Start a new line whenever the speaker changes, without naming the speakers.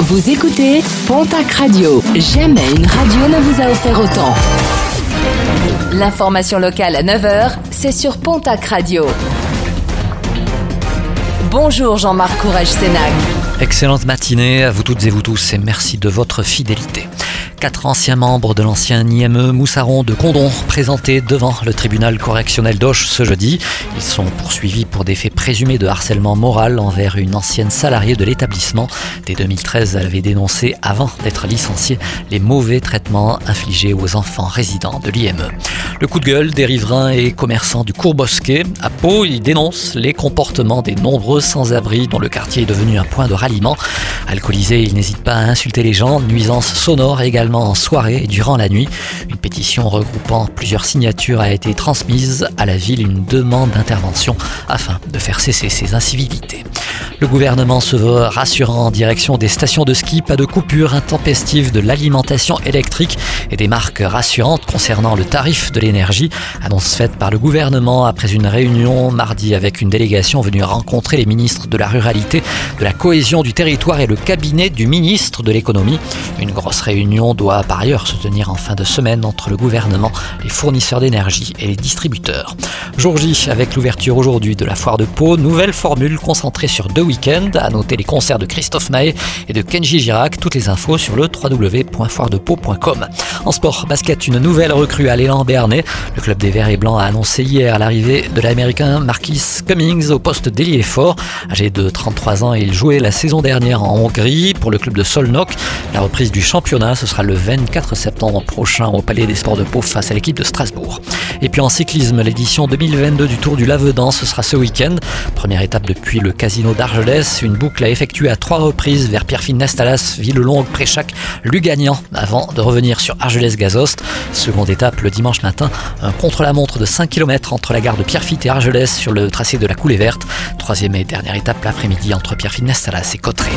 Vous écoutez Pontac Radio. Jamais une radio ne vous a offert autant. L'information locale à 9h, c'est sur Pontac Radio. Bonjour Jean-Marc Courage Sénac.
Excellente matinée à vous toutes et vous tous et merci de votre fidélité. Quatre anciens membres de l'ancien IME Moussaron de Condon présentés devant le tribunal correctionnel d'Auch ce jeudi. Ils sont poursuivis pour des faits présumés de harcèlement moral envers une ancienne salariée de l'établissement. Dès 2013, elle avait dénoncé, avant d'être licenciée, les mauvais traitements infligés aux enfants résidents de l'IME. Le coup de gueule des riverains et commerçants du cours Bosquet. À Pau, ils dénoncent les comportements des nombreux sans-abri dont le quartier est devenu un point de ralliement. Alcoolisés, ils n'hésitent pas à insulter les gens, nuisances sonores également en soirée et durant la nuit. Une pétition regroupant plusieurs signatures a été transmise à la ville, une demande d'intervention afin de faire cesser ces incivilités. Le gouvernement se veut rassurant en direction des stations de ski, pas de coupure intempestive de l'alimentation électrique et des marques rassurantes concernant le tarif de l'énergie. Annonce faite par le gouvernement après une réunion mardi avec une délégation venue rencontrer les ministres de la ruralité, de la cohésion du territoire et le cabinet du ministre de l'économie. Une grosse réunion doit par ailleurs se tenir en fin de semaine entre le gouvernement, les fournisseurs d'énergie et les distributeurs. Jour J, avec l'ouverture aujourd'hui de la foire de Pau, nouvelle formule concentrée sur deux week-ends. À noter les concerts de Christophe Maé et de Kenji Girac. Toutes les infos sur le www.foiredepau.com. En sport, basket, une nouvelle recrue à l'élan Béarnais. Le club des Verts et Blancs a annoncé hier l'arrivée de l'américain Marquis Cummings au poste d'ailier fort. Âgé de 33 ans, il jouait la saison dernière en Hongrie pour le club de Solnok. La reprise du championnat, ce sera le 24 septembre prochain au Palais des Sports de Pau face à l'équipe de Strasbourg. Et puis en cyclisme, l'édition 2022 du Tour du Lavedan, ce sera ce week-end. Première étape depuis le Casino d'Argelès, une boucle à effectuer à trois reprises vers Pierrefitte Nastalas, Villelongue, Préchac, Lugagnant, avant de revenir sur Argelès-Gazost. Seconde étape le dimanche matin, un contre-la-montre de 5 km entre la gare de Pierrefitte et Argelès sur le tracé de la Coulée Verte. Troisième et dernière étape l'après-midi entre Pierrefitte Nastalas et Cotteret.